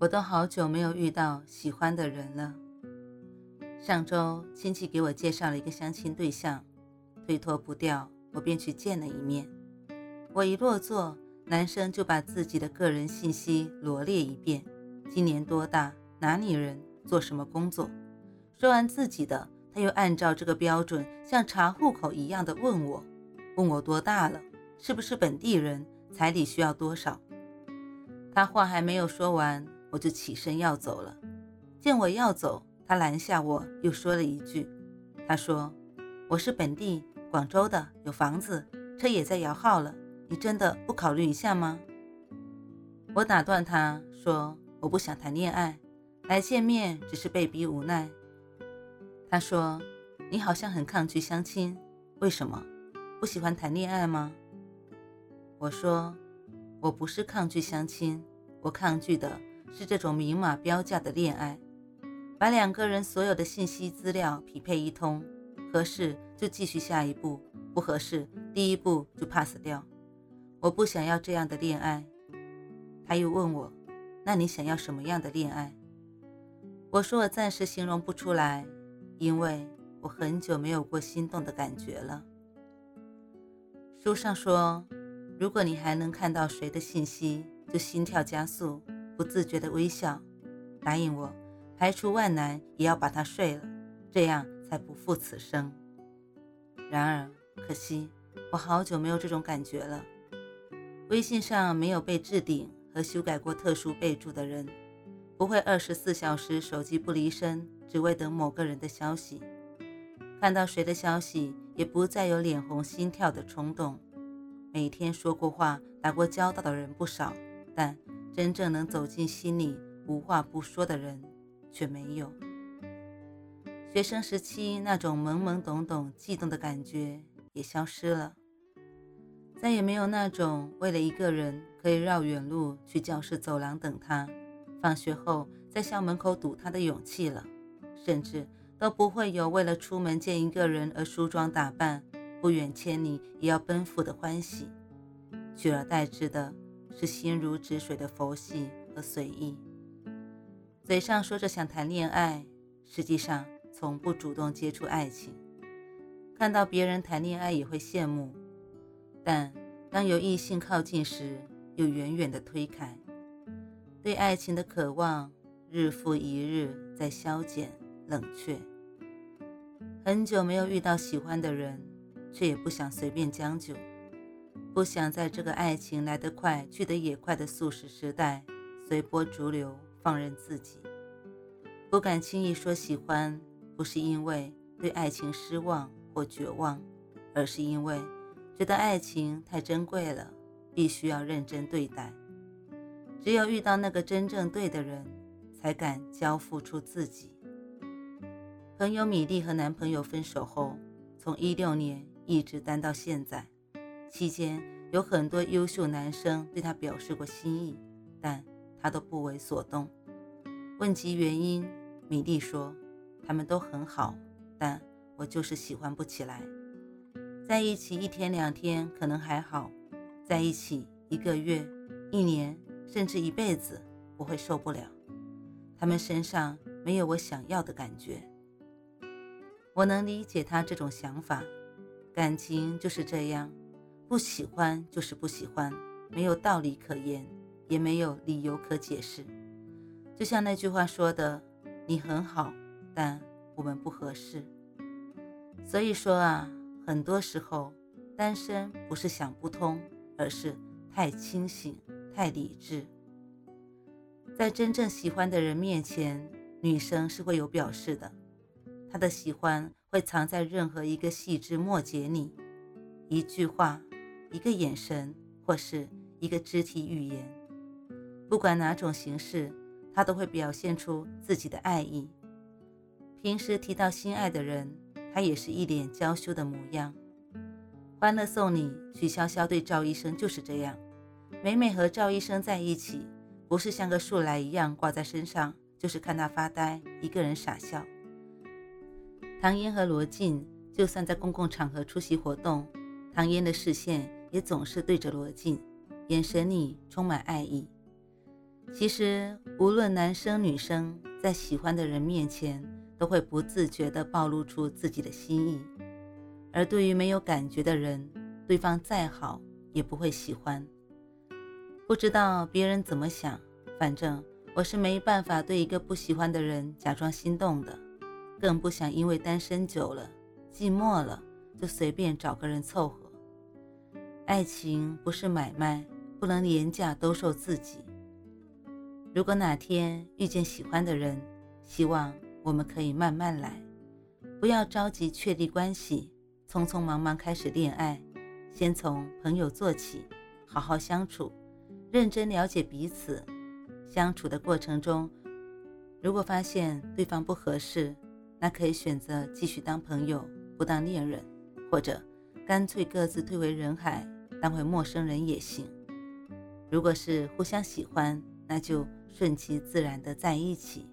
我都好久没有遇到喜欢的人了。上周亲戚给我介绍了一个相亲对象，推脱不掉，我便去见了一面。我一落座，男生就把自己的个人信息罗列一遍：今年多大，哪里人，做什么工作。说完自己的，他又按照这个标准，像查户口一样的问我：问我多大了，是不是本地人，彩礼需要多少？他话还没有说完。我就起身要走了，见我要走，他拦下我，又说了一句：“他说我是本地广州的，有房子，车也在摇号了，你真的不考虑一下吗？”我打断他说：“我不想谈恋爱，来见面只是被逼无奈。”他说：“你好像很抗拒相亲，为什么？不喜欢谈恋爱吗？”我说：“我不是抗拒相亲，我抗拒的。”是这种明码标价的恋爱，把两个人所有的信息资料匹配一通，合适就继续下一步，不合适第一步就 pass 掉。我不想要这样的恋爱。他又问我：“那你想要什么样的恋爱？”我说：“我暂时形容不出来，因为我很久没有过心动的感觉了。”书上说，如果你还能看到谁的信息，就心跳加速。不自觉的微笑，答应我，排除万难也要把他睡了，这样才不负此生。然而，可惜我好久没有这种感觉了。微信上没有被置顶和修改过特殊备注的人，不会二十四小时手机不离身，只为等某个人的消息。看到谁的消息，也不再有脸红心跳的冲动。每天说过话、打过交道的人不少，但。真正能走进心里、无话不说的人却没有。学生时期那种懵懵懂懂、悸动的感觉也消失了，再也没有那种为了一个人可以绕远路去教室走廊等他，放学后在校门口堵他的勇气了，甚至都不会有为了出门见一个人而梳妆打扮、不远千里也要奔赴的欢喜，取而代之的。是心如止水的佛系和随意，嘴上说着想谈恋爱，实际上从不主动接触爱情。看到别人谈恋爱也会羡慕，但当有异性靠近时，又远远的推开。对爱情的渴望日复一日在消减冷却。很久没有遇到喜欢的人，却也不想随便将就。不想在这个爱情来得快去得也快的速食时代随波逐流，放任自己。不敢轻易说喜欢，不是因为对爱情失望或绝望，而是因为觉得爱情太珍贵了，必须要认真对待。只有遇到那个真正对的人，才敢交付出自己。朋友米粒和男朋友分手后，从一六年一直单到现在。期间有很多优秀男生对她表示过心意，但她都不为所动。问及原因，米莉说：“他们都很好，但我就是喜欢不起来。在一起一天两天可能还好，在一起一个月、一年，甚至一辈子，我会受不了。他们身上没有我想要的感觉。我能理解他这种想法，感情就是这样。”不喜欢就是不喜欢，没有道理可言，也没有理由可解释。就像那句话说的：“你很好，但我们不合适。”所以说啊，很多时候单身不是想不通，而是太清醒、太理智。在真正喜欢的人面前，女生是会有表示的，她的喜欢会藏在任何一个细枝末节里，一句话。一个眼神，或是一个肢体语言，不管哪种形式，他都会表现出自己的爱意。平时提到心爱的人，他也是一脸娇羞的模样。欢乐送你，曲筱绡对赵医生就是这样。每每和赵医生在一起，不是像个树懒一样挂在身上，就是看他发呆，一个人傻笑。唐嫣和罗晋就算在公共场合出席活动，唐嫣的视线也总是对着罗晋，眼神里充满爱意。其实，无论男生女生，在喜欢的人面前，都会不自觉地暴露出自己的心意。而对于没有感觉的人，对方再好也不会喜欢。不知道别人怎么想，反正我是没办法对一个不喜欢的人假装心动的，更不想因为单身久了、寂寞了就随便找个人凑合。爱情不是买卖，不能廉价兜售自己。如果哪天遇见喜欢的人，希望我们可以慢慢来，不要着急确立关系。匆匆忙忙开始恋爱，先从朋友做起，好好相处，认真了解彼此。相处的过程中，如果发现对方不合适，那可以选择继续当朋友，不当恋人，或者干脆各自退回人海，当回陌生人也行。如果是互相喜欢，那就顺其自然的在一起，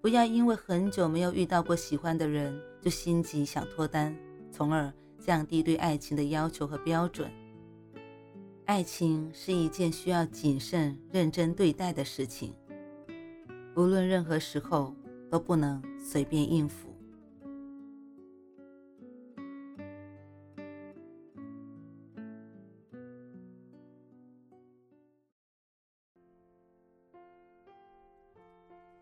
不要因为很久没有遇到过喜欢的人，就心急想脱单。从而降低对爱情的要求和标准。爱情是一件需要谨慎认真对待的事情，无论任何时候都不能随便应付。